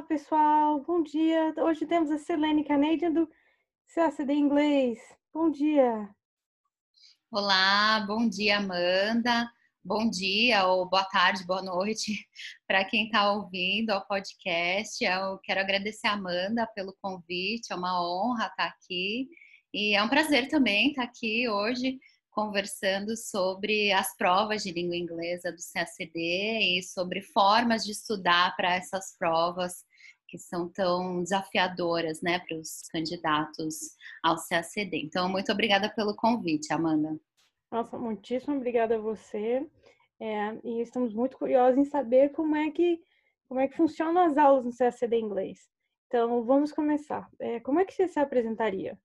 Olá, pessoal. Bom dia. Hoje temos a Selene Canadian do CACD Inglês. Bom dia. Olá, bom dia, Amanda. Bom dia, ou boa tarde, boa noite para quem está ouvindo o podcast. Eu quero agradecer a Amanda pelo convite, é uma honra estar aqui. E é um prazer também estar aqui hoje conversando sobre as provas de língua inglesa do CACD e sobre formas de estudar para essas provas que são tão desafiadoras, né, para os candidatos ao CACD. Então, muito obrigada pelo convite, Amanda. Nossa, muitíssimo obrigada a você. É, e estamos muito curiosos em saber como é que como é que funcionam as aulas no CACD inglês. Então, vamos começar. É, como é que você se apresentaria?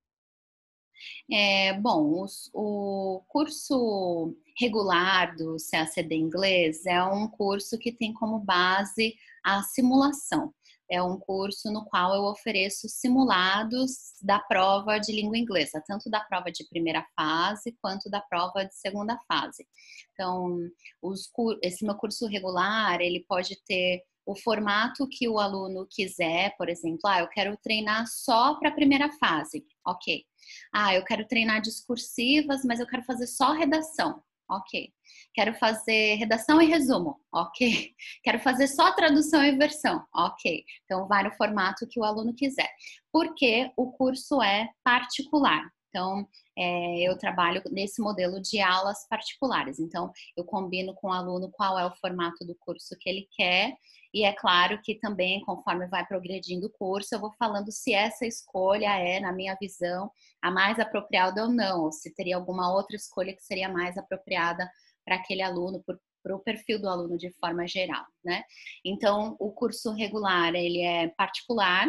É, bom, os, o curso regular do CACD Inglês é um curso que tem como base a simulação. É um curso no qual eu ofereço simulados da prova de língua inglesa, tanto da prova de primeira fase quanto da prova de segunda fase. Então, os, esse meu curso regular, ele pode ter o formato que o aluno quiser, por exemplo, ah, eu quero treinar só para a primeira fase, ok. Ah, eu quero treinar discursivas, mas eu quero fazer só redação, ok. Quero fazer redação e resumo, ok. Quero fazer só tradução e versão, ok. Então, vai no formato que o aluno quiser. Porque o curso é particular. Então, é, eu trabalho nesse modelo de aulas particulares. Então, eu combino com o aluno qual é o formato do curso que ele quer e é claro que também, conforme vai progredindo o curso, eu vou falando se essa escolha é, na minha visão, a mais apropriada ou não, ou se teria alguma outra escolha que seria mais apropriada para aquele aluno, para o perfil do aluno de forma geral, né? Então, o curso regular, ele é particular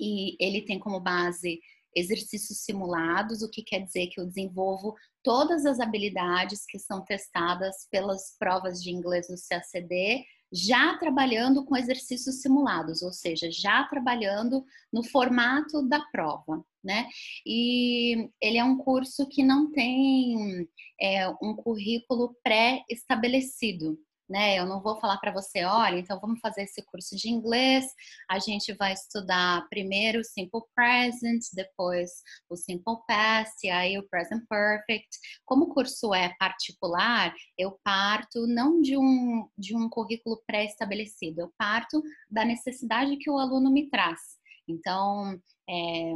e ele tem como base exercícios simulados, o que quer dizer que eu desenvolvo todas as habilidades que são testadas pelas provas de inglês do CACD já trabalhando com exercícios simulados, ou seja, já trabalhando no formato da prova, né? E ele é um curso que não tem é, um currículo pré-estabelecido né? Eu não vou falar para você, olha, então vamos fazer esse curso de inglês. A gente vai estudar primeiro o simple present, depois o simple past e aí o present perfect. Como o curso é particular, eu parto não de um de um currículo pré-estabelecido, eu parto da necessidade que o aluno me traz. Então, é,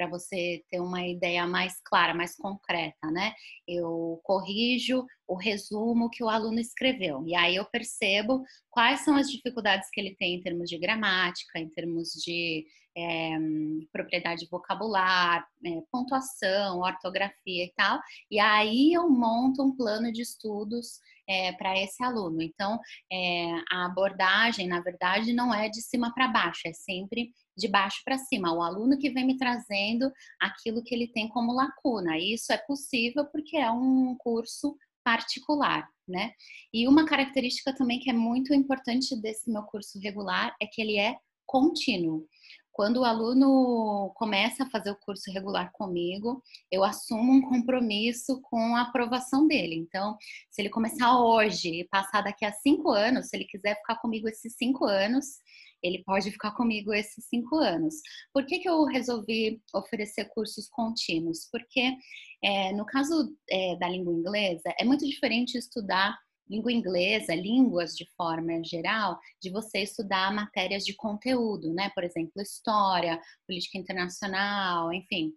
para você ter uma ideia mais clara, mais concreta, né? Eu corrijo o resumo que o aluno escreveu e aí eu percebo quais são as dificuldades que ele tem em termos de gramática, em termos de é, propriedade vocabular, é, pontuação, ortografia e tal. E aí eu monto um plano de estudos é, para esse aluno. Então, a abordagem, na verdade, não é de cima para baixo, é sempre de baixo para cima. O aluno que vem me trazendo aquilo que ele tem como lacuna. Isso é possível porque é um curso particular, né? E uma característica também que é muito importante desse meu curso regular é que ele é contínuo. Quando o aluno começa a fazer o curso regular comigo, eu assumo um compromisso com a aprovação dele. Então, se ele começar hoje e passar daqui a cinco anos, se ele quiser ficar comigo esses cinco anos, ele pode ficar comigo esses cinco anos. Por que, que eu resolvi oferecer cursos contínuos? Porque é, no caso é, da língua inglesa, é muito diferente estudar língua inglesa, línguas de forma geral, de você estudar matérias de conteúdo, né? Por exemplo, história, política internacional, enfim,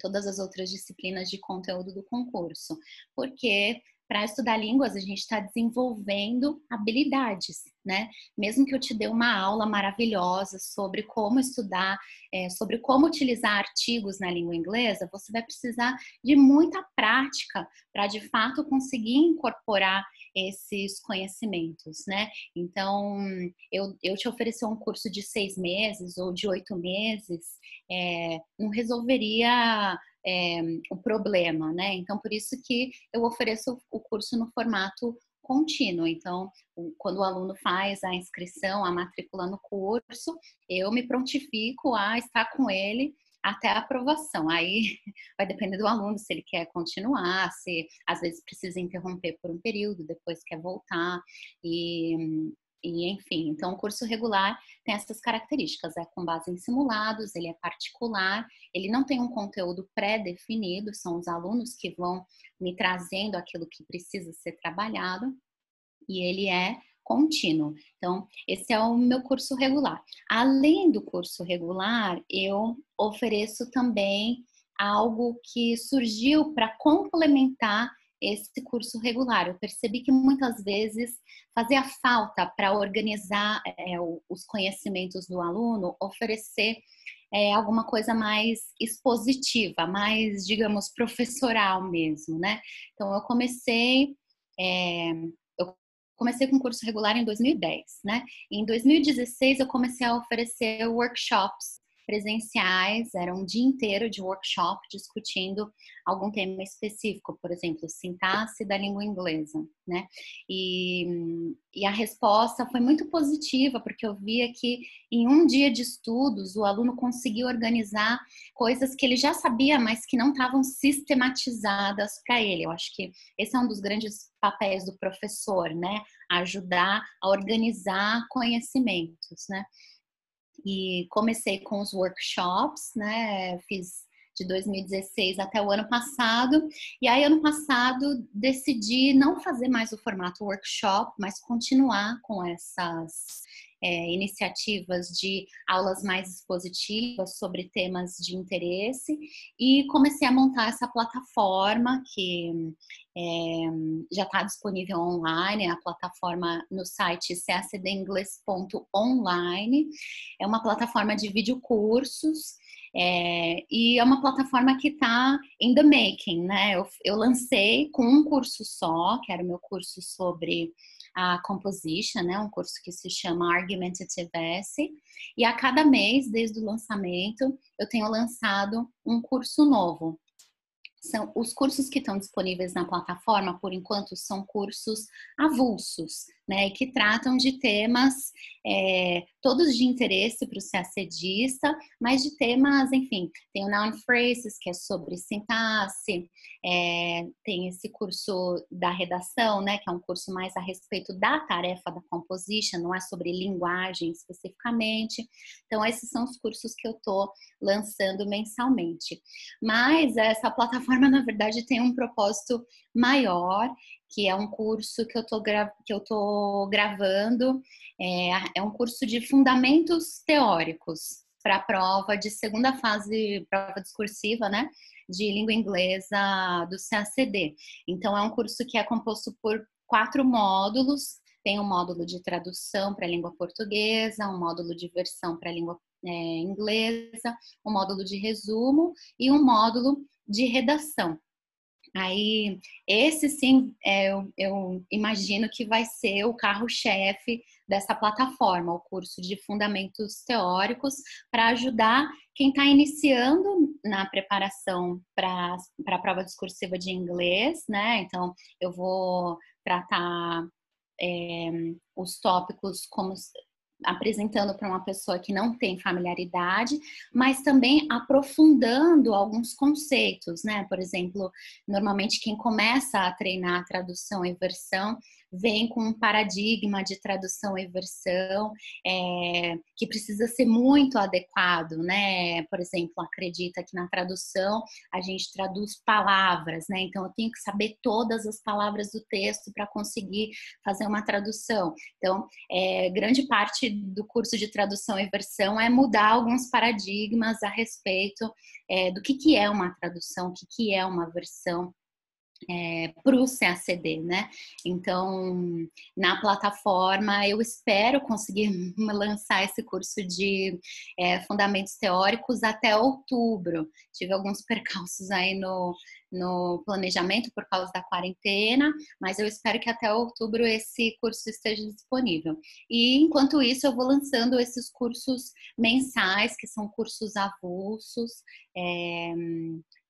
todas as outras disciplinas de conteúdo do concurso. Porque para estudar línguas, a gente está desenvolvendo habilidades, né? Mesmo que eu te dê uma aula maravilhosa sobre como estudar, é, sobre como utilizar artigos na língua inglesa, você vai precisar de muita prática para de fato conseguir incorporar esses conhecimentos, né? Então, eu, eu te oferecer um curso de seis meses ou de oito meses, é, não resolveria é, o problema, né? Então, por isso que eu ofereço o curso no formato contínuo. Então, quando o aluno faz a inscrição, a matrícula no curso, eu me prontifico a estar com ele até a aprovação. Aí vai depender do aluno se ele quer continuar, se às vezes precisa interromper por um período, depois quer voltar. E e enfim, então o curso regular tem essas características, é com base em simulados, ele é particular, ele não tem um conteúdo pré-definido, são os alunos que vão me trazendo aquilo que precisa ser trabalhado, e ele é contínuo. Então, esse é o meu curso regular. Além do curso regular, eu ofereço também algo que surgiu para complementar esse curso regular. Eu percebi que muitas vezes fazia falta para organizar é, os conhecimentos do aluno, oferecer é, alguma coisa mais expositiva, mais, digamos, professoral mesmo, né? Então, eu comecei. É, comecei com curso regular em 2010, né? Em 2016 eu comecei a oferecer workshops presenciais, era um dia inteiro de workshop discutindo algum tema específico, por exemplo, sintaxe da língua inglesa, né? E, e a resposta foi muito positiva, porque eu via que em um dia de estudos o aluno conseguiu organizar coisas que ele já sabia, mas que não estavam sistematizadas para ele. Eu acho que esse é um dos grandes papéis do professor, né? Ajudar a organizar conhecimentos, né? E comecei com os workshops, né? Fiz de 2016 até o ano passado. E aí, ano passado, decidi não fazer mais o formato workshop, mas continuar com essas é, iniciativas de aulas mais expositivas sobre temas de interesse e comecei a montar essa plataforma que é, já está disponível online, a plataforma no site cacdinglês.online. É uma plataforma de videocursos é, e é uma plataforma que está in the making, né? Eu, eu lancei com um curso só, que era o meu curso sobre a Composition, né, um curso que se chama Argumentative Essay, e a cada mês, desde o lançamento, eu tenho lançado um curso novo. São os cursos que estão disponíveis na plataforma, por enquanto, são cursos avulsos, né, e que tratam de temas é, todos de interesse para o CACDista, mas de temas, enfim, tem o Noun Phrases, que é sobre sintaxe, é, tem esse curso da redação, né, que é um curso mais a respeito da tarefa da composition, não é sobre linguagem especificamente. Então, esses são os cursos que eu estou lançando mensalmente. Mas essa plataforma, na verdade, tem um propósito maior que é um curso que eu gra que eu tô gravando. É, é um curso de fundamentos teóricos para a prova de segunda fase, prova discursiva, né? De língua inglesa do CACD. Então, é um curso que é composto por quatro módulos. Tem um módulo de tradução para a língua portuguesa, um módulo de versão para a língua é, inglesa, um módulo de resumo e um módulo de redação. Aí, esse sim, é, eu, eu, imagino que vai ser o carro-chefe dessa plataforma, o curso de Fundamentos Teóricos, para ajudar quem está iniciando na preparação para a prova discursiva de inglês, né? Então, eu vou tratar é, os tópicos como apresentando para uma pessoa que não tem familiaridade, mas também aprofundando alguns conceitos, né? Por exemplo, normalmente quem começa a treinar tradução e versão vem com um paradigma de tradução e versão é, que precisa ser muito adequado, né? Por exemplo, acredita que na tradução a gente traduz palavras, né? Então eu tenho que saber todas as palavras do texto para conseguir fazer uma tradução. Então, é, grande parte do curso de tradução e versão é mudar alguns paradigmas a respeito é, do que, que é uma tradução, o que, que é uma versão é, para o CACD, né? Então, na plataforma, eu espero conseguir lançar esse curso de é, fundamentos teóricos até outubro. Tive alguns percalços aí no, no planejamento por causa da quarentena, mas eu espero que até outubro esse curso esteja disponível. E enquanto isso, eu vou lançando esses cursos mensais, que são cursos avulsos. É,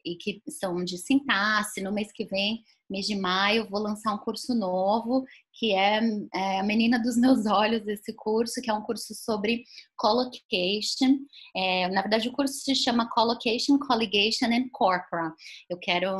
e que são de sintaxe. No mês que vem, mês de maio, vou lançar um curso novo, que é, é, a menina dos meus olhos, esse curso, que é um curso sobre collocation. É, na verdade, o curso se chama Collocation, Colligation and Corpora. Eu quero.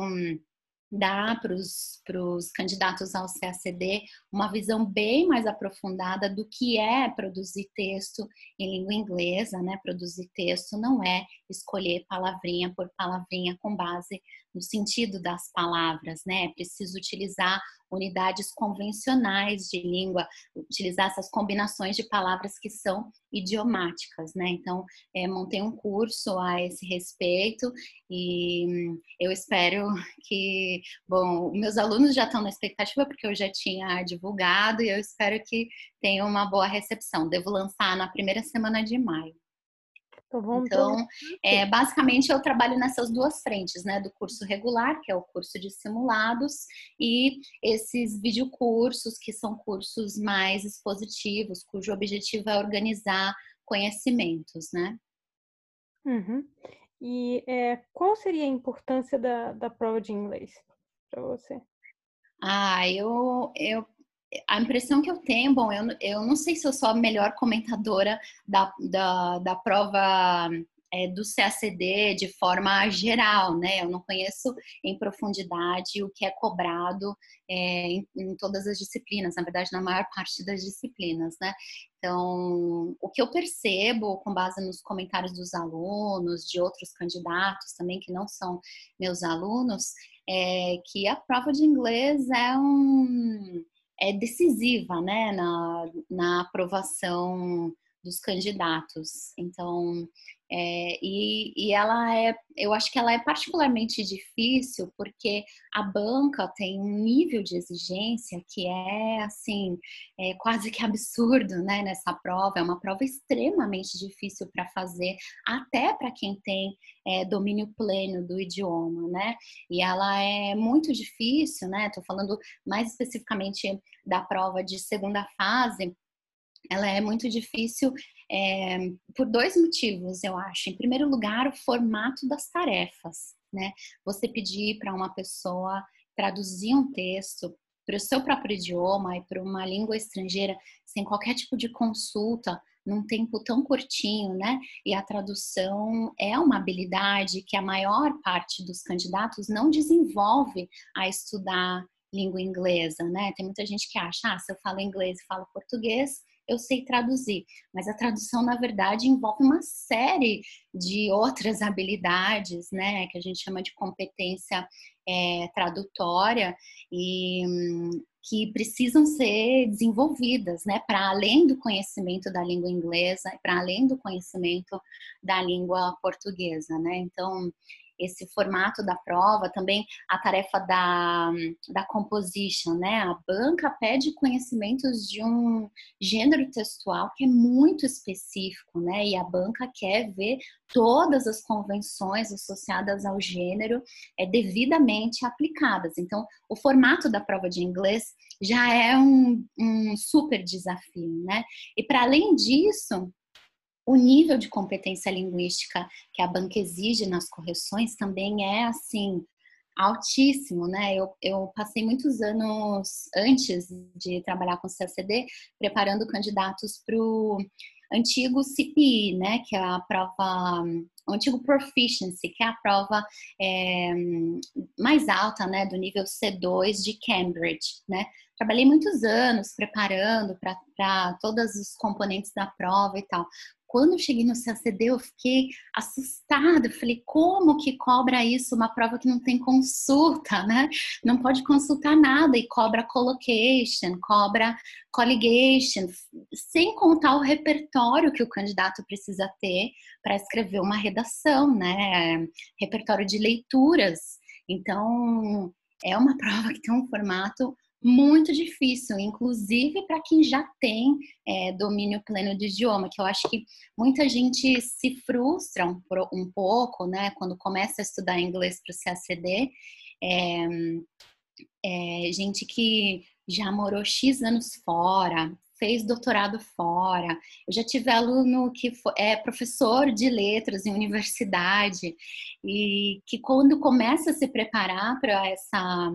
Dá para os candidatos ao CACD uma visão bem mais aprofundada do que é produzir texto em língua inglesa, né? Produzir texto não é escolher palavrinha por palavrinha com base no sentido das palavras, né? É preciso utilizar unidades convencionais de língua, utilizar essas combinações de palavras que são idiomáticas, né? Então, é, montei um curso a esse respeito e eu espero que, bom, meus alunos já estão na expectativa porque eu já tinha divulgado e eu espero que tenha uma boa recepção. Devo lançar na primeira semana de maio. Então, então é, basicamente eu trabalho nessas duas frentes, né? Do curso regular, que é o curso de simulados, e esses videocursos, que são cursos mais expositivos, cujo objetivo é organizar conhecimentos, né? Uhum. E é, qual seria a importância da, da prova de inglês para você? Ah, eu, eu a impressão que eu tenho, bom, eu, eu não sei se eu sou a melhor comentadora da, da, da prova é, do CACD de forma geral, né? Eu não conheço em profundidade o que é cobrado é, em, em, todas as disciplinas, na verdade, na maior parte das disciplinas, né? Então, o que eu percebo com base nos comentários dos alunos, de outros candidatos também que não são meus alunos, é que a prova de inglês é um é decisiva né, na, na aprovação dos candidatos. Então, é, e, e ela é, eu acho que ela é particularmente difícil porque a banca tem um nível de exigência que é assim, é quase que absurdo, né? Nessa prova, é uma prova extremamente difícil para fazer, até para quem tem é, domínio pleno do idioma, né? E ela é muito difícil, né? Estou falando mais especificamente da prova de segunda fase ela é muito difícil é, por dois motivos, eu acho. Em primeiro lugar, o formato das tarefas, né? Você pedir para uma pessoa traduzir um texto para o seu próprio idioma e para uma língua estrangeira sem qualquer tipo de consulta num tempo tão curtinho, né? E a tradução é uma habilidade que a maior parte dos candidatos não desenvolve a estudar língua inglesa, né? Tem muita gente que acha, ah, se eu falo inglês e falo português, eu sei traduzir. Mas a tradução, na verdade, envolve uma série de outras habilidades, né, que a gente chama de competência é, tradutória e que precisam ser desenvolvidas, né, para além do conhecimento da língua inglesa, para além do conhecimento da língua portuguesa, né. Então, esse formato da prova, também a tarefa da, da composition, né? A banca pede conhecimentos de um gênero textual que é muito específico, né? E a banca quer ver todas as convenções associadas ao gênero é, devidamente aplicadas. Então, o formato da prova de inglês já é um, um super desafio, né? E para além disso, o nível de competência linguística que a banca exige nas correções também é assim altíssimo, né? Eu, eu passei muitos anos antes de trabalhar com CACD preparando candidatos para o antigo CPI, né? Que é a prova, o antigo Proficiency, que é a prova é, mais alta, né? Do nível C2 de Cambridge, né? Trabalhei muitos anos preparando para todos os componentes da prova e tal quando eu cheguei no CACD, eu fiquei assustada. Eu falei, como que cobra isso? Uma prova que não tem consulta, né? Não pode consultar nada e cobra collocation, cobra colligation, sem contar o repertório que o candidato precisa ter para escrever uma redação, né? Repertório de leituras. Então, é uma prova que tem um formato muito difícil, inclusive para quem já tem é, domínio pleno do idioma, que eu acho que muita gente se frustra um, um pouco, né, quando começa a estudar inglês para o CACD, é, é, gente que já morou X anos fora, fez doutorado fora. Eu já tive aluno que é professor de letras em universidade e que quando começa a se preparar para essa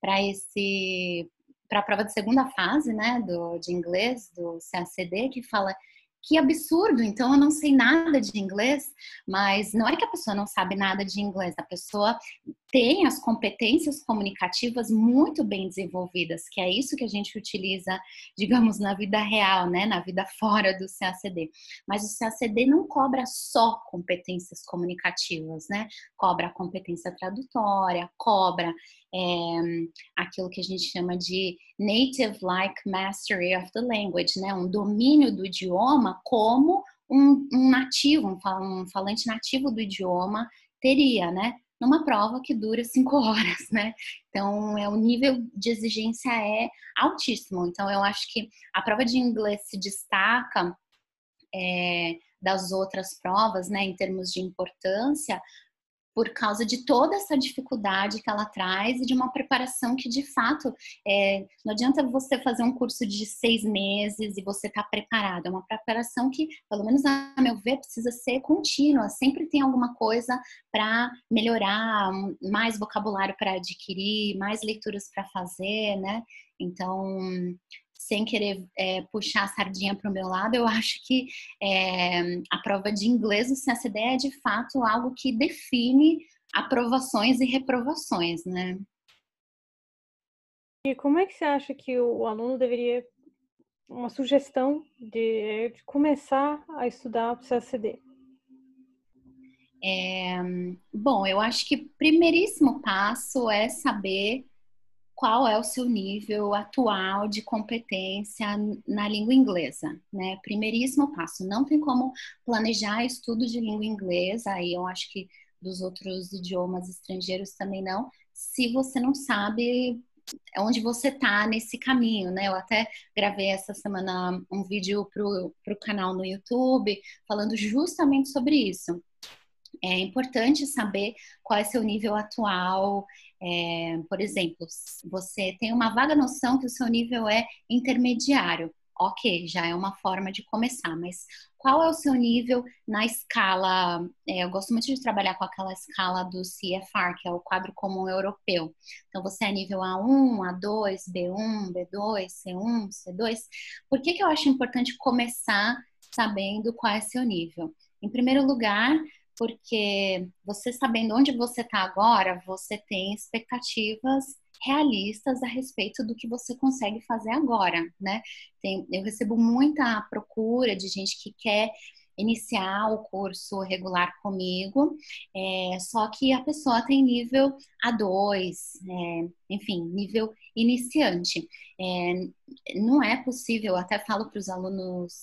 para esse para a prova de segunda fase, né, do, de inglês do CACD, que fala que absurdo, então eu não sei nada de inglês, mas não é que a pessoa não sabe nada de inglês, a pessoa tem as competências comunicativas muito bem desenvolvidas, que é isso que a gente utiliza, digamos, na vida real, né, na vida fora do CACD. Mas o CACD não cobra só competências comunicativas, né? Cobra competência tradutória, cobra é, aquilo que a gente chama de native-like mastery of the language, né? Um domínio do idioma como um, um nativo, um falante nativo do idioma teria, né? Numa prova que dura cinco horas, né? Então, é, o nível de exigência é altíssimo. Então, eu acho que a prova de inglês se destaca é, das outras provas, né, em termos de importância, por causa de toda essa dificuldade que ela traz e de uma preparação que, de fato, é, não adianta você fazer um curso de seis meses e você estar tá preparado. É uma preparação que, pelo menos a meu ver, precisa ser contínua. Sempre tem alguma coisa para melhorar, mais vocabulário para adquirir, mais leituras para fazer, né? Então, sem querer é, puxar a sardinha para o meu lado, eu acho que é, a prova de inglês do CACD é de fato algo que define aprovações e reprovações, né? E como é que você acha que o aluno deveria, uma sugestão de, de começar a estudar para o CACD? É, bom, eu acho que o primeiríssimo passo é saber qual é o seu nível atual de competência na língua inglesa, né? Primeiríssimo passo. Não tem como planejar estudo de língua inglesa, aí eu acho que dos outros idiomas estrangeiros também não, se você não sabe onde você tá nesse caminho, né? Eu até gravei essa semana um vídeo pro, pro canal no YouTube falando justamente sobre isso. É importante saber qual é seu nível atual. É, por exemplo, você tem uma vaga noção que o seu nível é intermediário. Ok, já é uma forma de começar, mas qual é o seu nível na escala? É, eu gosto muito de trabalhar com aquela escala do CFR, que é o quadro comum europeu. Então, você é nível A1, A2, B1, B2, C1, C2. Por que, que eu acho importante começar sabendo qual é seu nível? Em primeiro lugar, porque você sabendo onde você está agora, você tem expectativas realistas a respeito do que você consegue fazer agora, né? Tem, eu recebo muita procura de gente que quer iniciar o curso regular comigo, é, só que a pessoa tem nível A2, é, enfim, nível iniciante. É, não é possível, até falo para os alunos,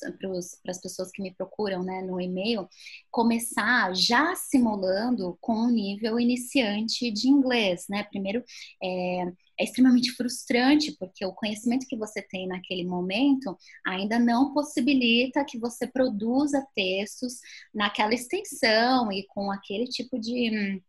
para as pessoas que me procuram né, no e-mail, começar já simulando com um nível iniciante de inglês, né? Primeiro, é, é extremamente frustrante, porque o conhecimento que você tem naquele momento ainda não possibilita que você produza textos naquela extensão e com aquele tipo de,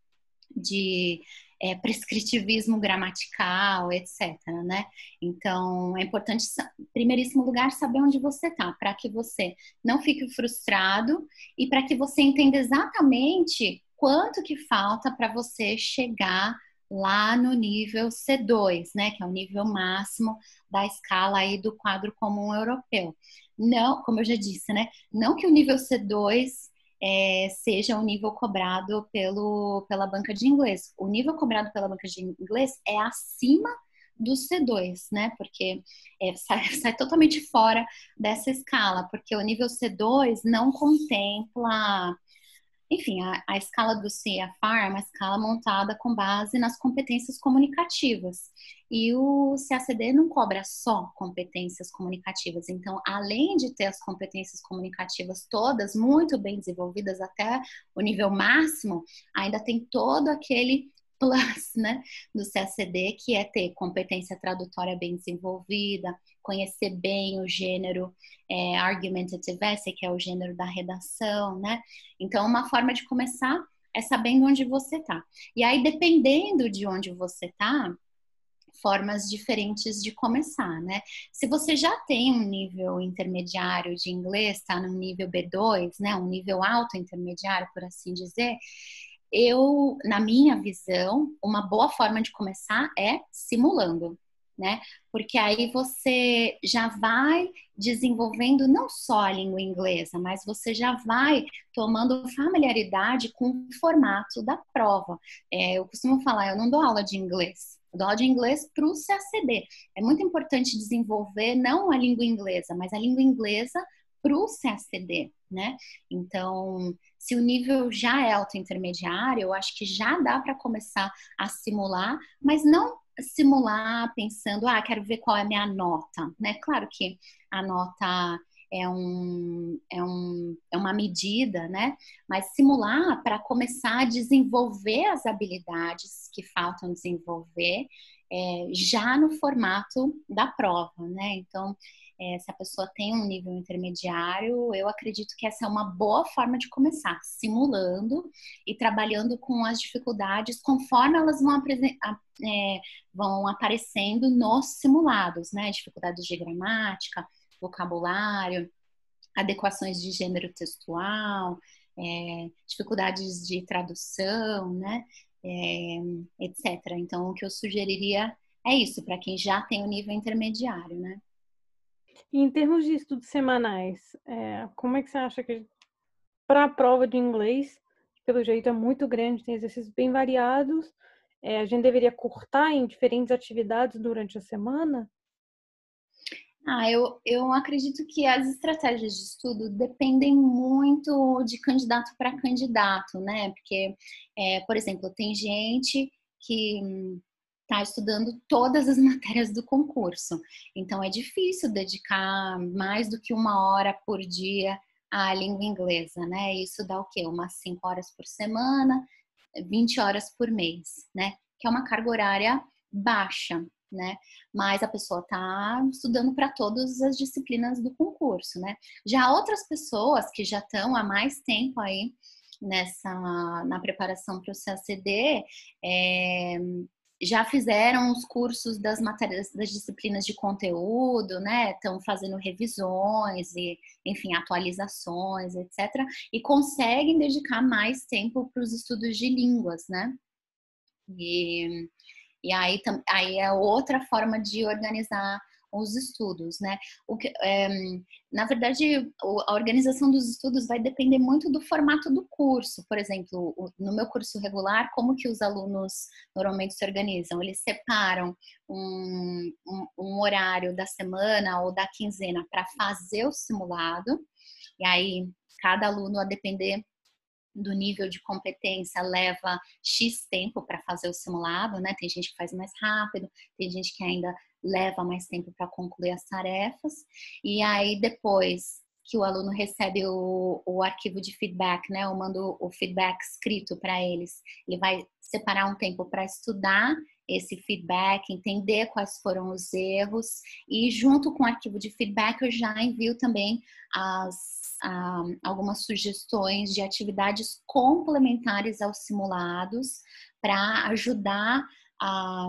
de é, prescritivismo gramatical, etc. Né? Então, é importante, em primeiríssimo lugar, saber onde você está, para que você não fique frustrado e para que você entenda exatamente quanto que falta para você chegar lá no nível C2, né, que é o nível máximo da escala aí do quadro comum europeu. Não, como eu já disse, né, não que o nível C2 é, seja o nível cobrado pelo, pela banca de inglês. O nível cobrado pela banca de inglês é acima do C2, né? Porque é, sai, sai, totalmente fora dessa escala, porque o nível C2 não contempla enfim, a, a, escala do CFR é uma escala montada com base nas competências comunicativas. E o CACD não cobra só competências comunicativas. Então, além de ter as competências comunicativas todas muito bem desenvolvidas até o nível máximo, ainda tem todo aquele plus né, do CACD, que é ter competência tradutória bem desenvolvida, conhecer bem o gênero é, argumentative essay, que é o gênero da redação, né? Então, uma forma de começar é sabendo onde você tá. E aí, dependendo de onde você tá, formas diferentes de começar, né? Se você já tem um nível intermediário de inglês, tá no nível B2, né? Um nível alto intermediário, por assim dizer, eu, na minha visão, uma boa forma de começar é simulando. né? Porque aí você já vai desenvolvendo não só a língua inglesa, mas você já vai tomando familiaridade com o formato da prova. É, eu costumo falar, eu não dou aula de inglês, eu dou aula de inglês para o CACD. É muito importante desenvolver não a língua inglesa, mas a língua inglesa para o CACD, né? Então, se o nível já é alto intermediário, eu acho que já dá para começar a simular, mas não simular pensando, ah, quero ver qual é a minha nota, né? Claro que a nota é, um, é, um, é uma medida, né? Mas simular para começar a desenvolver as habilidades que faltam desenvolver é, já no formato da prova, né? Então, é, se a pessoa tem um nível intermediário, eu acredito que essa é uma boa forma de começar, simulando e trabalhando com as dificuldades conforme elas vão, é, vão aparecendo nos simulados, né? Dificuldades de gramática, vocabulário, adequações de gênero textual, é, dificuldades de tradução, né? Etc. Então, o que eu sugeriria é isso, para quem já tem o nível intermediário, né? Em termos de estudos semanais, é, como é que você acha que para a prova de inglês, pelo jeito é muito grande, tem exercícios bem variados, é, a gente deveria cortar em diferentes atividades durante a semana? Ah, eu, eu acredito que as estratégias de estudo dependem muito de candidato para candidato, né? Porque, é, por exemplo, tem gente que está estudando todas as matérias do concurso. Então é difícil dedicar mais do que uma hora por dia à língua inglesa, né? Isso dá o quê? Umas 5 horas por semana, 20 horas por mês, né? Que é uma carga horária baixa, né? Mas a pessoa está estudando para todas as disciplinas do concurso, né? Já outras pessoas que já estão há mais tempo aí nessa na preparação para o CACD, é, já fizeram os cursos das matérias, das disciplinas de conteúdo, né? Estão fazendo revisões e, enfim, atualizações, etc. E conseguem dedicar mais tempo para os estudos de línguas, né? E, e aí, aí é outra forma de organizar os estudos, né? O que, é, na verdade, a organização dos estudos vai depender muito do formato do curso. Por exemplo, no meu curso regular, como que os alunos normalmente se organizam? Eles separam um, um, um horário da semana ou da quinzena para fazer o simulado, e aí cada aluno, a depender do nível de competência leva X tempo para fazer o simulado, né? Tem gente que faz mais rápido, tem gente que ainda leva mais tempo para concluir as tarefas. E aí depois que o aluno recebe o, o arquivo de feedback, né? Eu mando o feedback escrito para eles. Ele vai separar um tempo para estudar esse feedback, entender quais foram os erros e junto com o arquivo de feedback eu já envio também as algumas sugestões de atividades complementares aos simulados para ajudar a,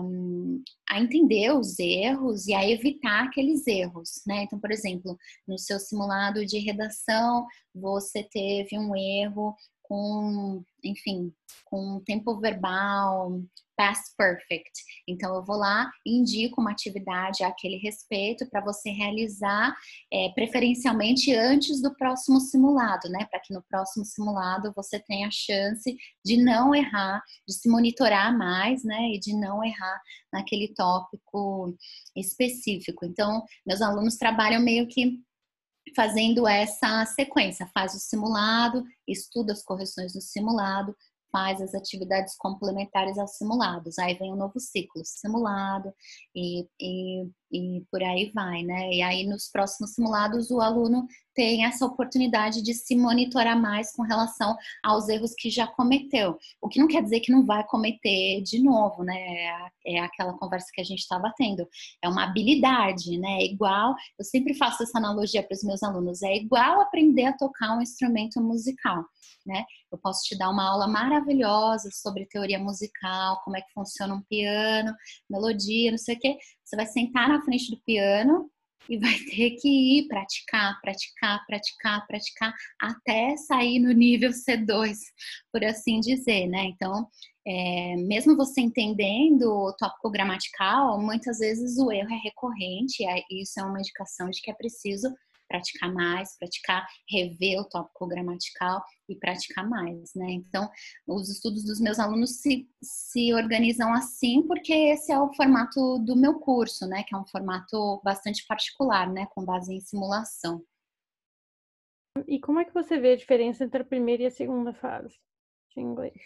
a, entender os erros e a evitar aqueles erros, né? Então, por exemplo, no seu simulado de redação, você teve um erro com, enfim, com tempo verbal, past perfect. Então, eu vou lá e indico uma atividade a aquele respeito para você realizar, é, preferencialmente antes do próximo simulado, né? Para que no próximo simulado você tenha a chance de não errar, de se monitorar mais, né? E de não errar naquele tópico específico. Então, meus alunos trabalham meio que fazendo essa sequência, faz o simulado, estuda as correções do simulado, faz as atividades complementares aos simulados. Aí vem um novo ciclo, simulado e, e, e por aí vai, né? E aí nos próximos simulados o aluno tem essa oportunidade de se monitorar mais com relação aos erros que já cometeu. O que não quer dizer que não vai cometer de novo, né? É aquela conversa que a gente estava tendo. É uma habilidade, né? É igual, eu sempre faço essa analogia para os meus alunos, é igual aprender a tocar um instrumento musical, né? Eu posso te dar uma aula maravilhosa sobre teoria musical, como é que funciona um piano, melodia, não sei o quê. Você vai sentar na frente do piano e vai ter que ir praticar, praticar, praticar, praticar até sair no nível C2, por assim dizer, né? Então, é, mesmo você entendendo o tópico gramatical, muitas vezes o erro é recorrente, e isso é uma indicação de que é preciso praticar mais, praticar, rever o tópico gramatical e praticar mais, né? Então, os estudos dos meus alunos se, se organizam assim porque esse é o formato do meu curso, né? Que é um formato bastante particular, né? Com base em simulação. E como é que você vê a diferença entre a primeira e a segunda fase de inglês?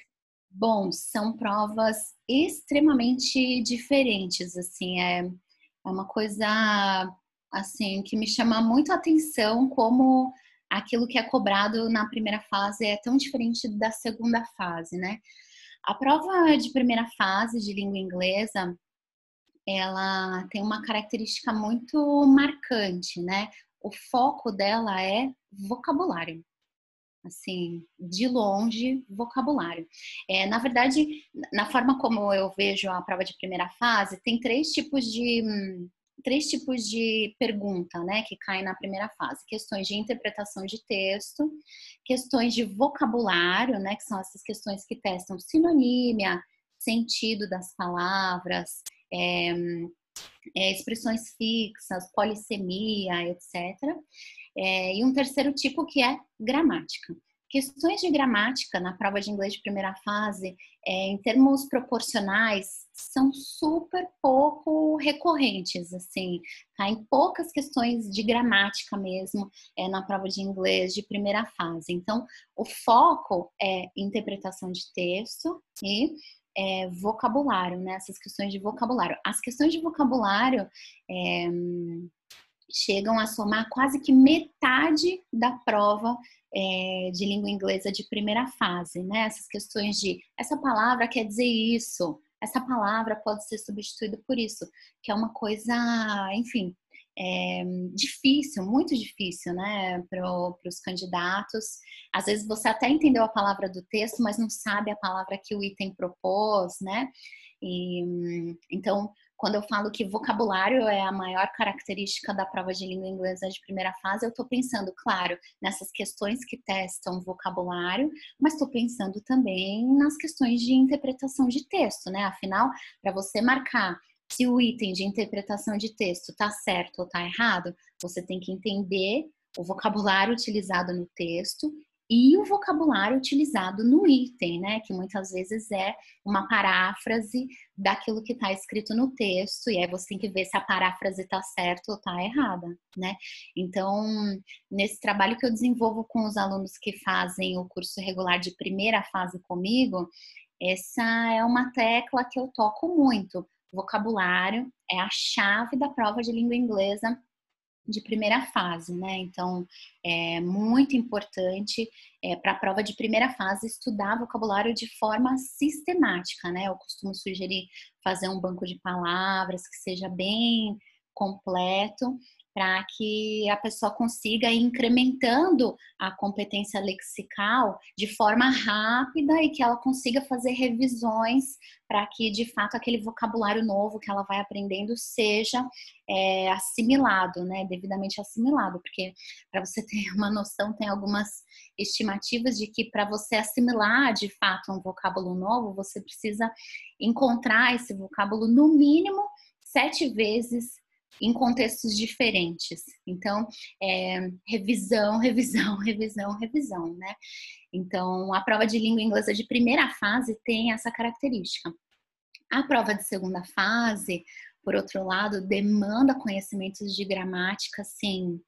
Bom, são provas extremamente diferentes, assim, é, é uma coisa assim que me chama muito a atenção como aquilo que é cobrado na primeira fase é tão diferente da segunda fase, né? A prova de primeira fase de língua inglesa, ela tem uma característica muito marcante, né? O foco dela é vocabulário assim, de longe, vocabulário. É, na verdade, na forma como eu vejo a prova de primeira fase, tem três tipos de três tipos de pergunta, né, que caem na primeira fase: questões de interpretação de texto, questões de vocabulário, né, que são essas questões que testam sinonímia, sentido das palavras, é, é, expressões fixas, polissemia, etc. É, e um terceiro tipo que é gramática. Questões de gramática na prova de inglês de primeira fase, é, em termos proporcionais, são super pouco recorrentes, assim, tá? Em poucas questões de gramática mesmo é, na prova de inglês de primeira fase. Então, o foco é interpretação de texto e é, vocabulário, né? Essas questões de vocabulário. As questões de vocabulário é, chegam a somar quase que metade da prova é, de língua inglesa de primeira fase, né? Essas questões de essa palavra quer dizer isso, essa palavra pode ser substituída por isso, que é uma coisa, enfim, é, difícil, muito difícil, né, para os candidatos. Às vezes você até entendeu a palavra do texto, mas não sabe a palavra que o item propôs, né? E, então, quando eu falo que vocabulário é a maior característica da prova de língua inglesa de primeira fase, eu estou pensando, claro, nessas questões que testam vocabulário, mas estou pensando também nas questões de interpretação de texto, né? Afinal, para você marcar se o item de interpretação de texto está certo ou está errado, você tem que entender o vocabulário utilizado no texto e o vocabulário utilizado no item, né? Que muitas vezes é uma paráfrase daquilo que está escrito no texto, e aí você tem que ver se a paráfrase está certa ou está errada, né? Então, nesse trabalho que eu desenvolvo com os alunos que fazem o curso regular de primeira fase comigo, essa é uma tecla que eu toco muito. Vocabulário é a chave da prova de língua inglesa de primeira fase, né? Então, é muito importante é, para a prova de primeira fase estudar vocabulário de forma sistemática, né? Eu costumo sugerir fazer um banco de palavras que seja bem completo para que a pessoa consiga ir incrementando a competência lexical de forma rápida e que ela consiga fazer revisões para que de fato aquele vocabulário novo que ela vai aprendendo seja é, assimilado, né, devidamente assimilado, porque para você ter uma noção tem algumas estimativas de que para você assimilar de fato um vocábulo novo você precisa encontrar esse vocábulo no mínimo sete vezes em contextos diferentes. Então, é, revisão, revisão, revisão, revisão, né? Então, a prova de língua inglesa de primeira fase tem essa característica. A prova de segunda fase, por outro lado, demanda conhecimentos de gramática, assim,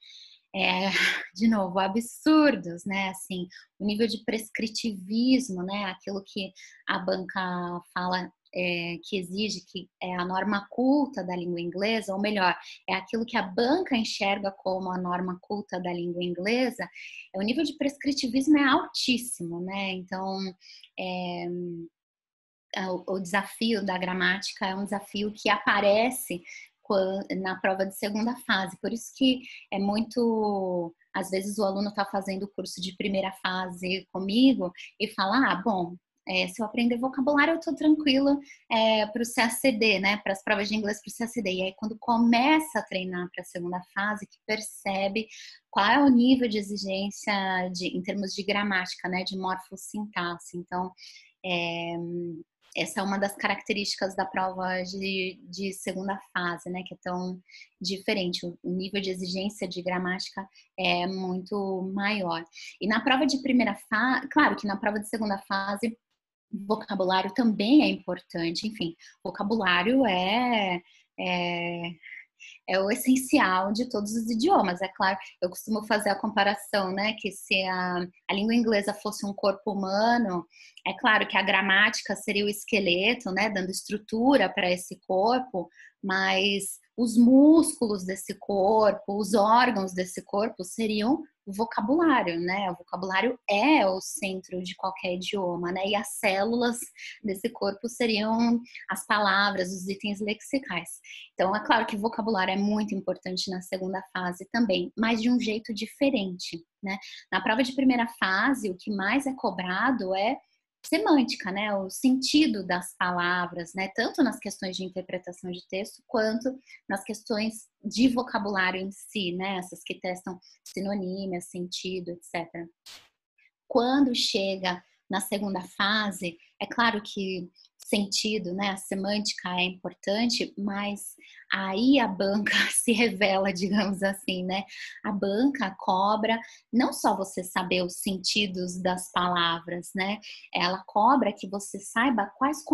é, de novo, absurdos, né? Assim, o nível de prescritivismo, né? Aquilo que a banca fala é, que exige que é a norma culta da língua inglesa, ou melhor, é aquilo que a banca enxerga como a norma culta da língua inglesa, é, o nível de prescritivismo é altíssimo, né? Então, é, o, o desafio da gramática é um desafio que aparece na prova de segunda fase. Por isso que é muito. Às vezes o aluno está fazendo o curso de primeira fase comigo e fala: ah, bom, É, se eu aprender vocabulário, eu estou tranquila é, para o CACD, né? Para as provas de inglês para o CACD. E aí, quando começa a treinar para a segunda fase, que percebe qual é o nível de exigência de, em termos de gramática, né? De morfossintaxe. Então, é, essa é uma das características da prova de, de segunda fase, né? Que é tão diferente. O nível de exigência de gramática é muito maior. E na prova de primeira fase, claro que na prova de segunda fase, vocabulário também é importante. Enfim, vocabulário é, é é o essencial de todos os idiomas. É claro, eu costumo fazer a comparação, né? Que se a, a língua inglesa fosse um corpo humano, é claro que a gramática seria o esqueleto, né? Dando estrutura para esse corpo, mas os músculos desse corpo, os órgãos desse corpo seriam vocabulário, né? O vocabulário é o centro de qualquer idioma, né? E as células desse corpo seriam as palavras, os itens lexicais. Então, é claro que vocabulário é muito importante na segunda fase também, mas de um jeito diferente, né? Na prova de primeira fase, o que mais é cobrado é semântica, né, o sentido das palavras, né, tanto nas questões de interpretação de texto quanto nas questões de vocabulário em si, né, essas que testam sinonímia, sentido, etc. Quando chega na segunda fase, é claro que sentido, né? A semântica é importante, mas aí a banca se revela, digamos assim, né? A banca cobra não só você saber os sentidos das palavras, né? Ela cobra que você saiba quais,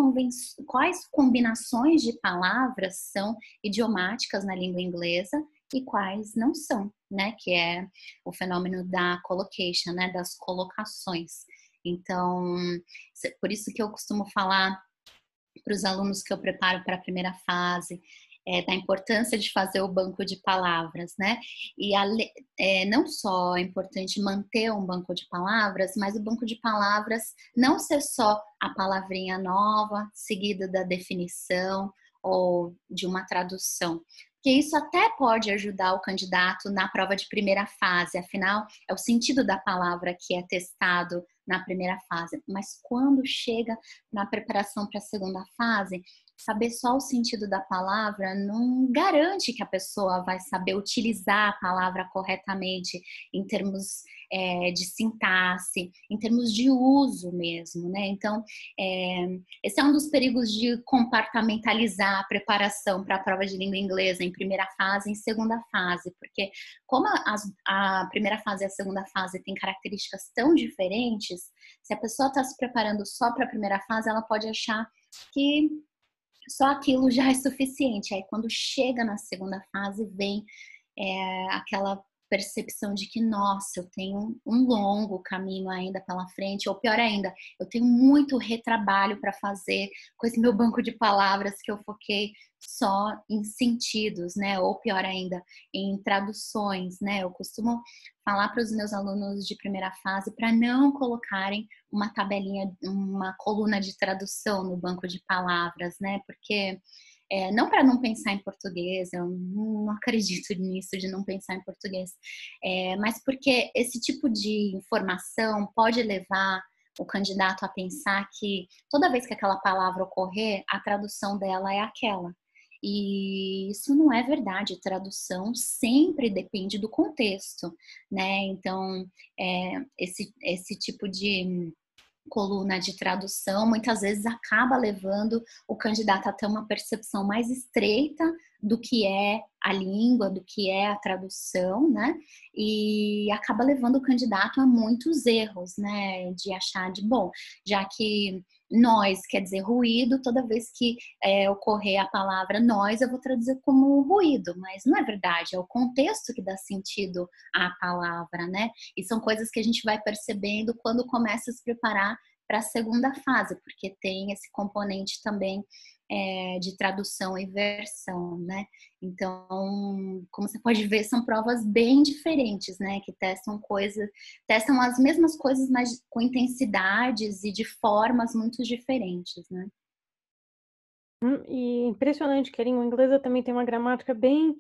quais combinações de palavras são idiomáticas na língua inglesa e quais não são, né? Que é o fenômeno da collocation, né? Das colocações. Então, por isso que eu costumo falar para os alunos que eu preparo para a primeira fase, é, da importância de fazer o banco de palavras, né? E a, é, não só é importante manter um banco de palavras, mas o banco de palavras não ser só a palavrinha nova, seguida da definição ou de uma tradução, que isso até pode ajudar o candidato na prova de primeira fase, afinal, é o sentido da palavra que é testado na primeira fase. Mas quando chega na preparação para a segunda fase, saber só o sentido da palavra não garante que a pessoa vai saber utilizar a palavra corretamente em termos é, de sintaxe, em termos de uso mesmo, né? Então, é, esse é um dos perigos de compartamentalizar a preparação para a prova de língua inglesa em primeira fase e em segunda fase, porque como a, a primeira fase e a segunda fase têm características tão diferentes, se a pessoa está se preparando só para a primeira fase, ela pode achar que só aquilo já é suficiente. Aí, quando chega na segunda fase, vem é, aquela percepção de que, nossa, eu tenho um longo caminho ainda pela frente, ou pior ainda, eu tenho muito retrabalho para fazer com esse meu banco de palavras que eu foquei só em sentidos, né? Ou pior ainda, em traduções, né? Eu costumo falar para os meus alunos de primeira fase para não colocarem uma tabelinha, uma coluna de tradução no banco de palavras, né? Porque é, não para não pensar em português, eu não acredito nisso de não pensar em português, é, mas porque esse tipo de informação pode levar o candidato a pensar que toda vez que aquela palavra ocorrer, a tradução dela é aquela. E isso não é verdade. Tradução sempre depende do contexto, né? Então, é, esse, esse tipo de coluna de tradução, muitas vezes acaba levando o candidato a ter uma percepção mais estreita do que é a língua, do que é a tradução, né? E acaba levando o candidato a muitos erros, né? De achar de bom, já que nós quer dizer ruído, toda vez que é, ocorrer a palavra nós, eu vou traduzir como ruído, mas não é verdade, é o contexto que dá sentido à palavra, né? E são coisas que a gente vai percebendo quando começa a se preparar para a segunda fase, porque tem esse componente também é, de tradução e versão, né? Então, como você pode ver, são provas bem diferentes, né? Que testam coisas, testam as mesmas coisas, mas com intensidades e de formas muito diferentes, né? Hum, e impressionante que a língua inglesa também tem uma gramática bem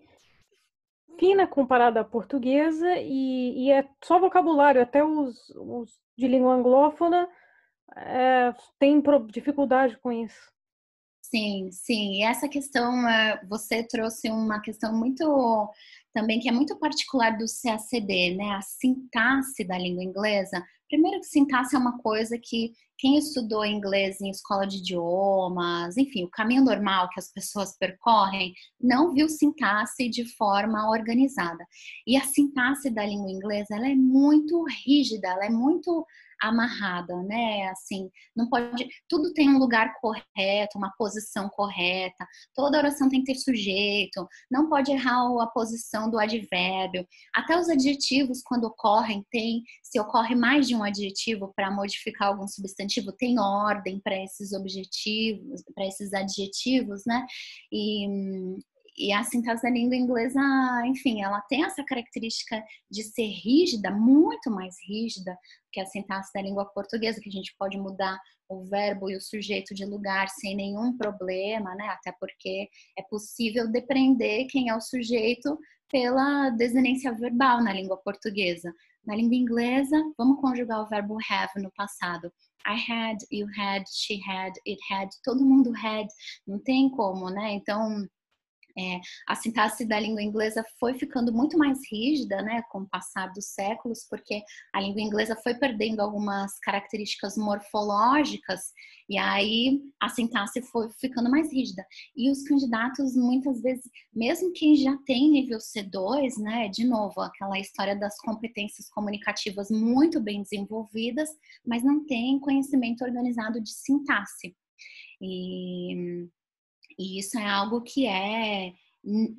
fina comparada à portuguesa e, e é só vocabulário, até os, os de língua anglófona é, tem dificuldade com isso. Sim, sim. E essa questão, é, você trouxe uma questão muito também que é muito particular do CACD, né? A sintaxe da língua inglesa. Primeiro que sintaxe é uma coisa que quem estudou inglês em escola de idiomas, enfim, o caminho normal que as pessoas percorrem, não viu sintaxe de forma organizada. E a sintaxe da língua inglesa, ela é muito rígida, ela é muito amarrada, né? Assim, não pode. Tudo tem um lugar correto, uma posição correta. Toda oração tem que ter sujeito. Não pode errar a posição do advérbio. Até os adjetivos, quando ocorrem, tem. Se ocorre mais de um adjetivo para modificar algum substantivo, tem ordem para esses objetivos, para esses adjetivos, né? E, e a sintaxe da língua inglesa, enfim, ela tem essa característica de ser rígida, muito mais rígida que a sintaxe da língua portuguesa, que a gente pode mudar o verbo e o sujeito de lugar sem nenhum problema, né? Até porque é possível depreender quem é o sujeito pela desinência verbal na língua portuguesa. Na língua inglesa, vamos conjugar o verbo have no passado. I had, you had, she had, it had, todo mundo had, não tem como, né? Então, é, a sintaxe da língua inglesa foi ficando muito mais rígida, né, com o passar dos séculos, porque a língua inglesa foi perdendo algumas características morfológicas e aí a sintaxe foi ficando mais rígida. E os candidatos, muitas vezes, mesmo quem já tem nível C2, né, de novo, aquela história das competências comunicativas muito bem desenvolvidas, mas não tem conhecimento organizado de sintaxe. E e isso é algo que é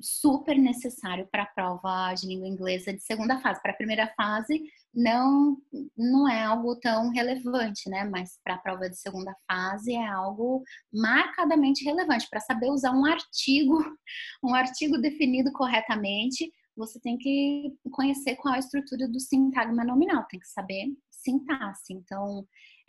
super necessário para a prova de língua inglesa de segunda fase. Para a primeira fase, não, não é algo tão relevante, né? Mas para a prova de segunda fase é algo marcadamente relevante. Para saber usar um artigo, um artigo definido corretamente, você tem que conhecer qual é a estrutura do sintagma nominal, tem que saber sintaxe. Então,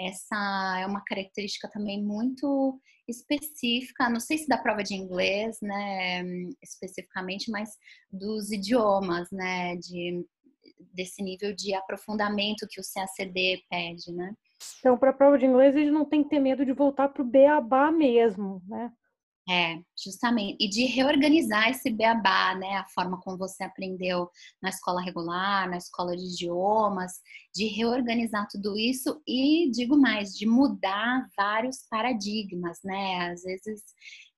essa é uma característica também muito específica, não sei se da prova de inglês, né, especificamente, mas dos idiomas, né, de, desse nível de aprofundamento que o CACD pede, né. Então, para a prova de inglês, eles não tem que ter medo de voltar para o beabá mesmo, né? É, justamente. E de reorganizar esse beabá, né? A forma como você aprendeu na escola regular, na escola de idiomas, de reorganizar tudo isso e, digo mais, de mudar vários paradigmas, né? Às vezes,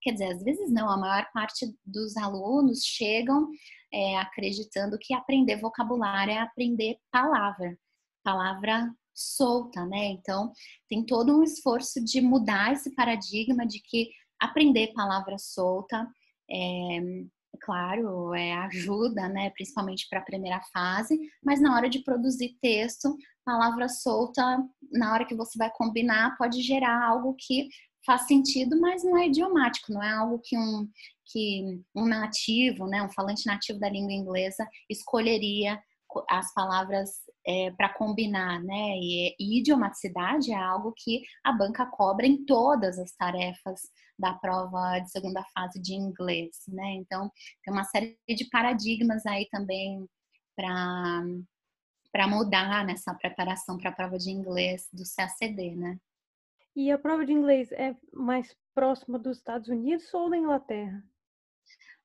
quer dizer, às vezes não, a maior parte dos alunos chegam é, acreditando que aprender vocabulário é aprender palavra, palavra solta, né? Então, tem todo um esforço de mudar esse paradigma de que aprender palavra solta, é, claro, é, ajuda, né, principalmente para a primeira fase, mas na hora de produzir texto, palavra solta, na hora que você vai combinar, pode gerar algo que faz sentido, mas não é idiomático, não é algo que um, que um nativo, né, um falante nativo da língua inglesa escolheria as palavras é, para combinar, né? E, e, idiomaticidade é algo que a banca cobra em todas as tarefas da prova de segunda fase de inglês, né? Então, tem uma série de paradigmas aí também para para mudar nessa preparação para a prova de inglês do CACD, né? E a prova de inglês é mais próxima dos Estados Unidos ou da Inglaterra?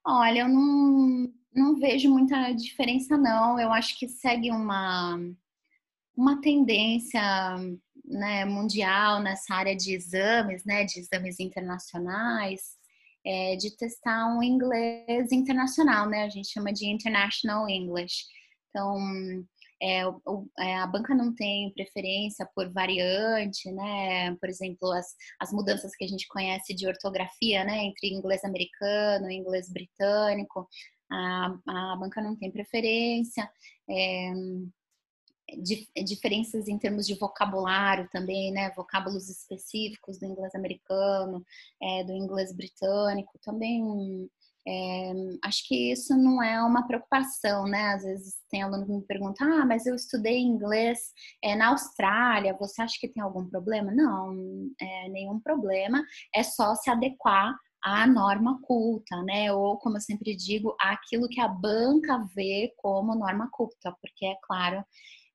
Olha, eu não, não vejo muita diferença, não. Eu acho que segue uma, uma tendência né, mundial nessa área de exames, né, de exames internacionais, é, de testar um inglês internacional, né? A gente chama de International English. Então, é, o, é, a banca não tem preferência por variante, né? Por exemplo, as, as mudanças que a gente conhece de ortografia, né? Entre inglês americano inglês britânico, a, a banca não tem preferência. É, diferenças em termos de vocabulário também, né? Vocábulos específicos do inglês americano, é, do inglês britânico, também é, acho que isso não é uma preocupação, né? Às vezes tem aluno que me pergunta, ah, mas eu estudei inglês é, na Austrália, você acha que tem algum problema? Não, é, nenhum problema, é só se adequar à norma culta, né? Ou, como eu sempre digo, aquilo que a banca vê como norma culta, porque, é claro,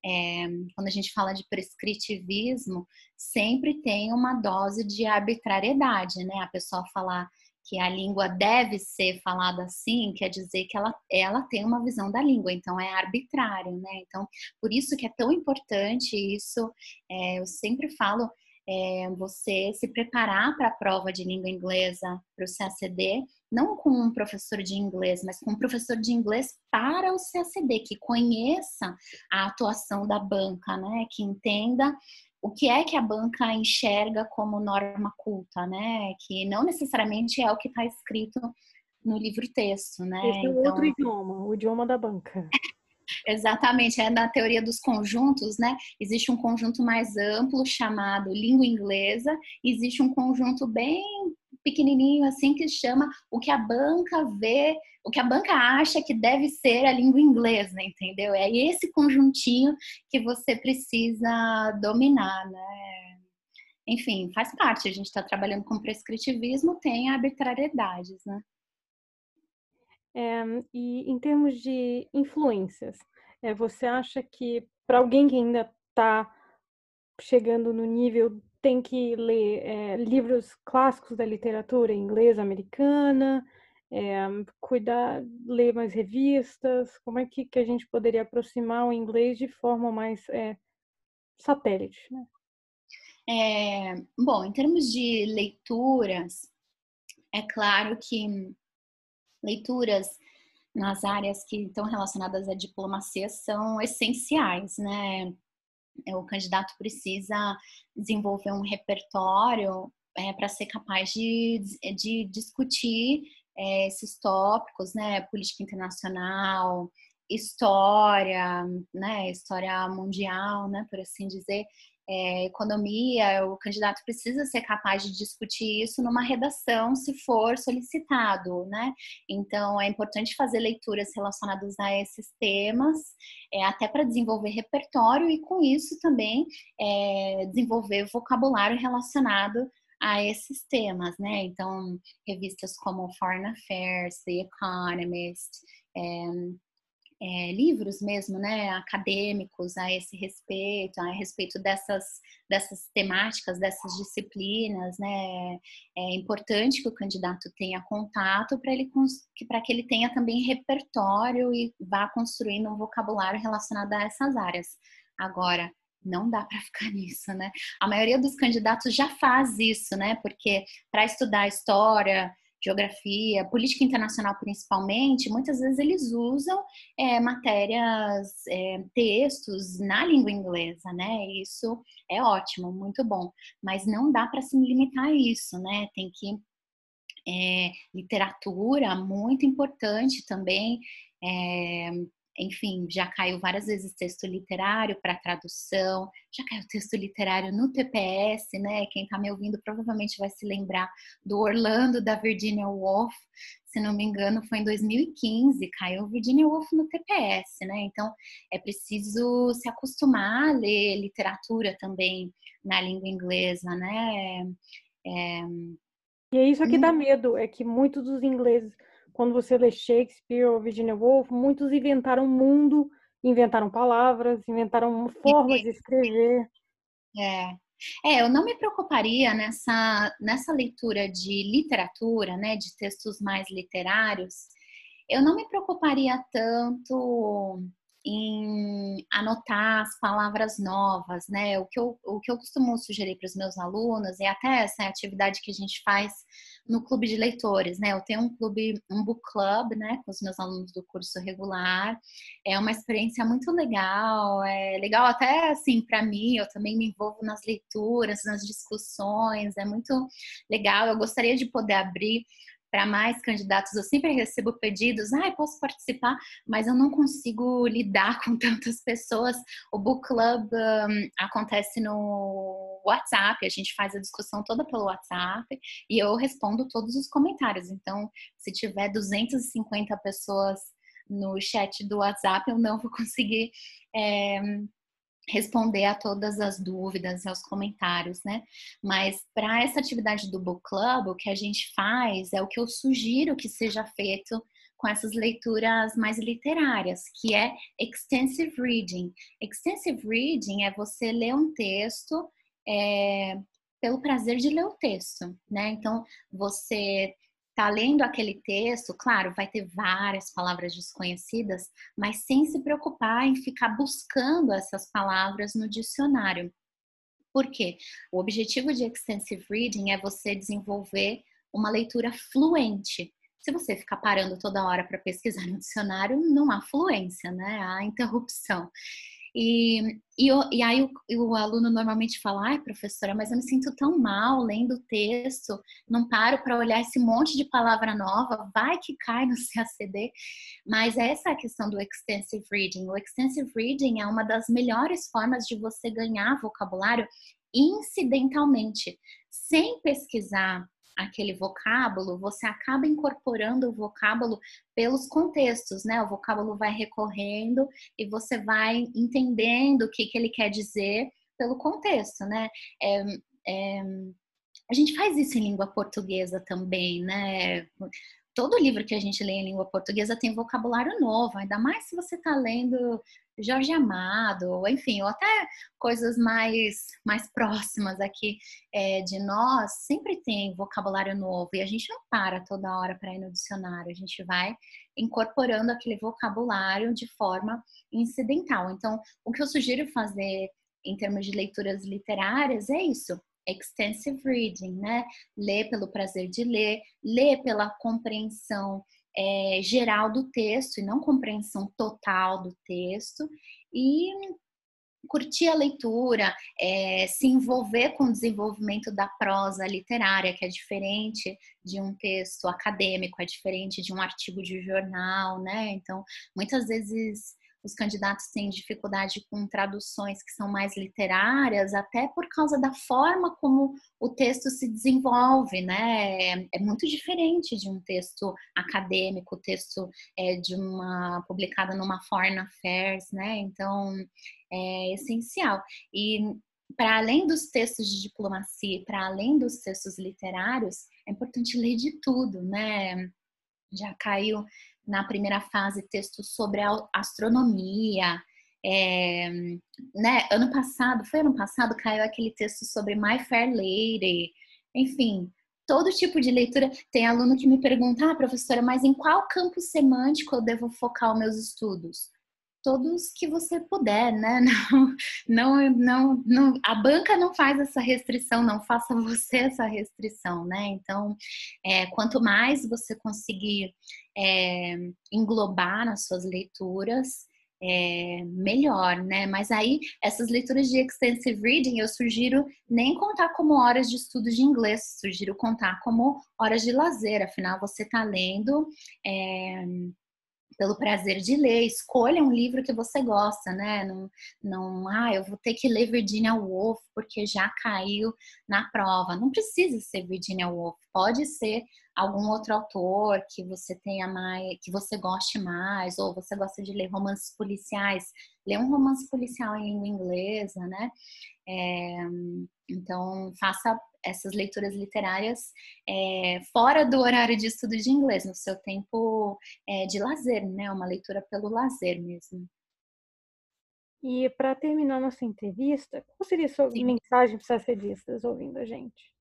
é, quando a gente fala de prescritivismo, sempre tem uma dose de arbitrariedade, né? A pessoa falar que a língua deve ser falada assim, quer dizer que ela, ela tem uma visão da língua, então é arbitrário, né? Então, por isso que é tão importante isso, é, eu sempre falo, é, você se preparar para a prova de língua inglesa para o CACD, não com um professor de inglês, mas com um professor de inglês para o CACD, que conheça a atuação da banca, né? Que entenda o que é que a banca enxerga como norma culta, né? Que não necessariamente é o que está escrito no livro-texto, né? Esse é então... outro idioma, o idioma da banca. Exatamente, é na teoria dos conjuntos, né? Existe um conjunto mais amplo chamado língua inglesa, existe um conjunto bem pequenininho assim que chama o que a banca vê, o que a banca acha que deve ser a língua inglesa, entendeu? É esse conjuntinho que você precisa dominar, né? Enfim, faz parte. A gente está trabalhando com prescritivismo, tem arbitrariedades, né? É, e em termos de influências, é, você acha que para alguém que ainda está chegando no nível tem que ler é, livros clássicos da literatura inglesa, americana, é, cuidar, ler mais revistas, como é que, que a gente poderia aproximar o inglês de forma mais é, satélite? Né? É, bom, em termos de leituras, é claro que leituras nas áreas que estão relacionadas à diplomacia são essenciais, né? É, o candidato precisa desenvolver um repertório é, para ser capaz de, de discutir é, esses tópicos, né? Política internacional, história, né? História mundial, né? Por assim dizer, é, economia, o candidato precisa ser capaz de discutir isso numa redação, se for solicitado, né? Então, é importante fazer leituras relacionadas a esses temas, é, até para desenvolver repertório e, com isso, também é, desenvolver vocabulário relacionado a esses temas, né? Então, revistas como Foreign Affairs, The Economist, é, livros mesmo, né, acadêmicos a esse respeito, a respeito dessas, dessas temáticas, dessas disciplinas, né, é importante que o candidato tenha contato para ele para que ele tenha também repertório e vá construindo um vocabulário relacionado a essas áreas. Agora, não dá para ficar nisso, né? A maioria dos candidatos já faz isso, né? Porque para estudar história, geografia, política internacional principalmente, muitas vezes eles usam é, matérias, é, textos na língua inglesa, né? Isso é ótimo, muito bom, mas não dá para se limitar a isso, né? Tem que é, literatura muito importante também. É, enfim, já caiu várias vezes texto literário para tradução, já caiu texto literário no TPS, né? Quem está me ouvindo provavelmente vai se lembrar do Orlando da Virginia Woolf, se não me engano, foi em 2015, caiu Virginia Woolf no TPS, né? Então é preciso se acostumar a ler literatura também na língua inglesa, né? É... E é isso que dá hum. medo, é que muitos dos ingleses quando você lê Shakespeare ou Virginia Woolf, muitos inventaram um mundo, inventaram palavras, inventaram formas de escrever. É. É, eu não me preocuparia nessa, nessa leitura de literatura, né, de textos mais literários, eu não me preocuparia tanto em anotar as palavras novas, né? O que eu, o que eu costumo sugerir para os meus alunos, e até essa é atividade que a gente faz no clube de leitores, né? Eu tenho um clube, um book club, né, com os meus alunos do curso regular. É uma experiência muito legal, é legal até assim para mim, eu também me envolvo nas leituras, nas discussões, é muito legal. Eu gostaria de poder abrir para mais candidatos. Eu sempre recebo pedidos, ah, posso participar, mas eu não consigo lidar com tantas pessoas. O Book Club um, acontece no WhatsApp, a gente faz a discussão toda pelo WhatsApp e eu respondo todos os comentários. Então, se tiver 250 pessoas no chat do WhatsApp, eu não vou conseguir é, responder a todas as dúvidas e aos comentários, né? Mas para essa atividade do book club, o que a gente faz é o que eu sugiro que seja feito com essas leituras mais literárias, que é extensive reading. Extensive reading é você ler um texto é, pelo prazer de ler o texto, né? Então, você tá lendo aquele texto, claro, vai ter várias palavras desconhecidas, mas sem se preocupar em ficar buscando essas palavras no dicionário. Por quê? O objetivo de extensive reading é você desenvolver uma leitura fluente. Se você ficar parando toda hora para pesquisar no dicionário, não há fluência, né? Há interrupção. E, e, e aí o, o, aluno normalmente fala, ai professora, mas eu me sinto tão mal lendo o texto, não paro para olhar esse monte de palavra nova, vai que cai no CACD. Mas essa é a questão do extensive reading. O extensive reading é uma das melhores formas de você ganhar vocabulário incidentalmente, sem pesquisar aquele vocábulo, você acaba incorporando o vocábulo pelos contextos, né? O vocábulo vai recorrendo e você vai entendendo o que, que ele quer dizer pelo contexto, né? É, é, a gente faz isso em língua portuguesa também, né? Todo livro que a gente lê em língua portuguesa tem vocabulário novo, ainda mais se você está lendo Jorge Amado, enfim, ou até coisas mais, mais próximas aqui é, de nós, sempre tem vocabulário novo e a gente não para toda hora para ir no dicionário, a gente vai incorporando aquele vocabulário de forma incidental. Então, o que eu sugiro fazer em termos de leituras literárias é isso, extensive reading, né? Ler pelo prazer de ler, ler pela compreensão é, geral do texto e não compreensão total do texto e curtir a leitura, é, se envolver com o desenvolvimento da prosa literária, que é diferente de um texto acadêmico, é diferente de um artigo de jornal, né? Então, muitas vezes os candidatos têm dificuldade com traduções que são mais literárias, até por causa da forma como o texto se desenvolve, né? É muito diferente de um texto acadêmico, texto é, de uma publicada numa Foreign Affairs, né? Então é essencial. E para além dos textos de diplomacia, para além dos textos literários, é importante ler de tudo, né? Já caiu na primeira fase textos sobre astronomia. É, né, ano passado, foi ano passado, caiu aquele texto sobre My Fair Lady. Enfim, todo tipo de leitura. Tem aluno que me pergunta, ah, professora, mas em qual campo semântico eu devo focar os meus estudos? Todos que você puder, né? Não, não, não, não, a banca não faz essa restrição, não faça você essa restrição, né? Então, é, quanto mais você conseguir é, englobar nas suas leituras, é, melhor, né? Mas aí, essas leituras de extensive reading, eu sugiro nem contar como horas de estudo de inglês, sugiro contar como horas de lazer, afinal, você está lendo. É, pelo prazer de ler, escolha um livro que você gosta, né? Não, não, ah, eu vou ter que ler Virginia Woolf porque já caiu na prova. Não precisa ser Virginia Woolf, pode ser algum outro autor que você tenha mais, que você goste mais, ou você gosta de ler romances policiais, lê um romance policial em língua inglesa, né? É, então faça essas leituras literárias é, fora do horário de estudo de inglês, no seu tempo é, de lazer, né? Uma leitura pelo lazer mesmo. E para terminar nossa entrevista, qual seria a sua Sim. mensagem para os CACDistas ouvindo a gente?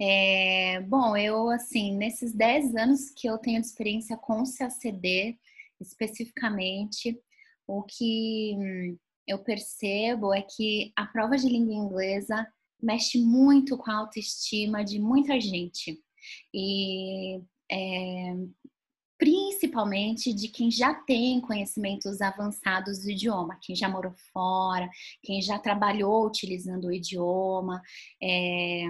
É, bom, eu, assim, nesses 10 anos que eu tenho de experiência com o CACD, especificamente, o que eu percebo é que a prova de língua inglesa mexe muito com a autoestima de muita gente. E é, principalmente de quem já tem conhecimentos avançados do idioma, quem já morou fora, quem já trabalhou utilizando o idioma. É,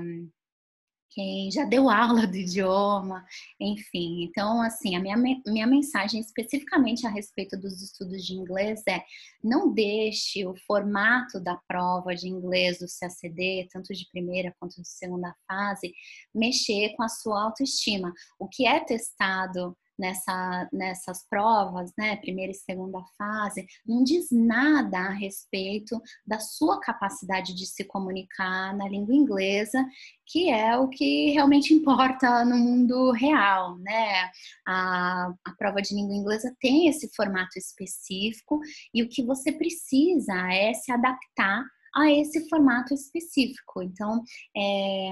quem já deu aula do idioma, enfim. Então, assim, a minha, minha mensagem especificamente a respeito dos estudos de inglês é não deixe o formato da prova de inglês do CACD, tanto de primeira quanto de segunda fase, mexer com a sua autoestima. O que é testado nessa, nessas provas, né, primeira e segunda fase, não diz nada a respeito da sua capacidade de se comunicar na língua inglesa, que é o que realmente importa no mundo real, né? A, a prova de língua inglesa tem esse formato específico e o que você precisa é se adaptar a esse formato específico. Então, é,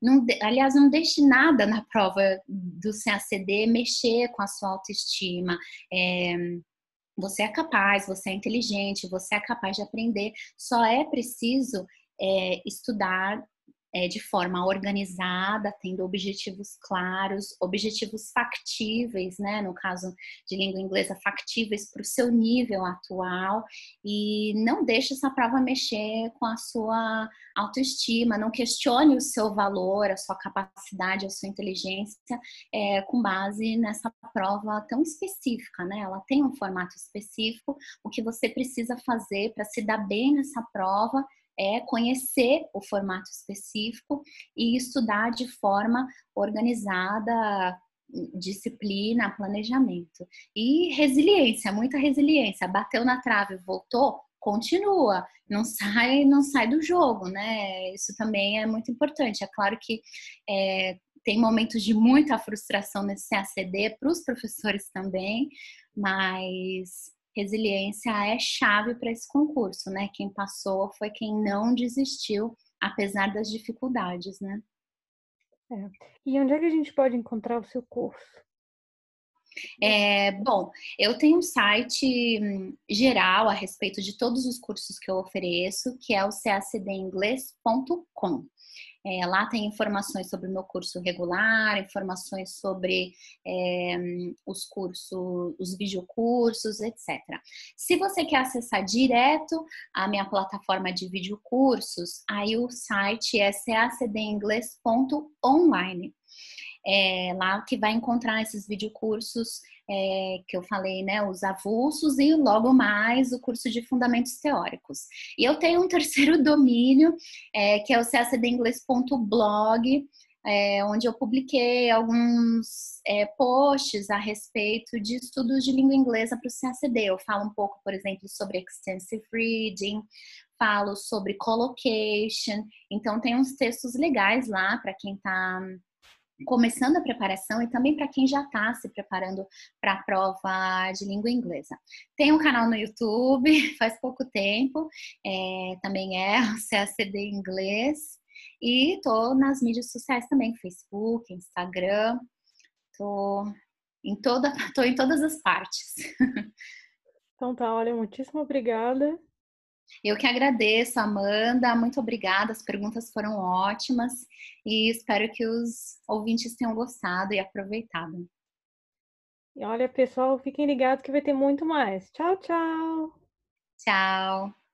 não, aliás, não deixe nada na prova do CACD mexer com a sua autoestima. É, você é capaz, você é inteligente, você é capaz de aprender. Só é preciso é, estudar é, de forma organizada, tendo objetivos claros, objetivos factíveis, né? No caso de língua inglesa, factíveis para o seu nível atual, e não deixe essa prova mexer com a sua autoestima, não questione o seu valor, a sua capacidade, a sua inteligência é, com base nessa prova tão específica, né? Ela tem um formato específico, o que você precisa fazer para se dar bem nessa prova é conhecer o formato específico e estudar de forma organizada, disciplina, planejamento. E resiliência, muita resiliência. Bateu na trave, voltou, continua, não sai, não sai do jogo, né? Isso também é muito importante. É claro que é, tem momentos de muita frustração nesse CACD para os professores também, mas resiliência é chave para esse concurso, né? Quem passou foi quem não desistiu, apesar das dificuldades, né? É. E onde é que a gente pode encontrar o seu curso? É, bom, eu tenho um site hum, geral a respeito de todos os cursos que eu ofereço, que é o cacdinglês.com. É, lá tem informações sobre o meu curso regular, informações sobre é, os cursos, os videocursos, etc. Se você quer acessar direto a minha plataforma de videocursos, aí o site é cacdinglês.online. É lá que vai encontrar esses videocursos é, que eu falei, né, os avulsos e logo mais o curso de fundamentos teóricos. E eu tenho um terceiro domínio, é, que é o cacdinglês.blog, é, onde eu publiquei alguns é, posts a respeito de estudos de língua inglesa para o CACD. Eu falo um pouco, por exemplo, sobre extensive reading, falo sobre collocation, então tem uns textos legais lá para quem está começando a preparação e também para quem já está se preparando para a prova de língua inglesa. Tem um canal no YouTube, faz pouco tempo, é, também é o CACD Inglês, e estou nas mídias sociais também, Facebook, Instagram, estou em, toda, tô em todas as partes. Então tá, olha, muitíssimo obrigada eu que agradeço, Amanda. Muito obrigada. As perguntas foram ótimas e espero que os ouvintes tenham gostado e aproveitado. E olha, pessoal, fiquem ligados que vai ter muito mais. Tchau, tchau. Tchau.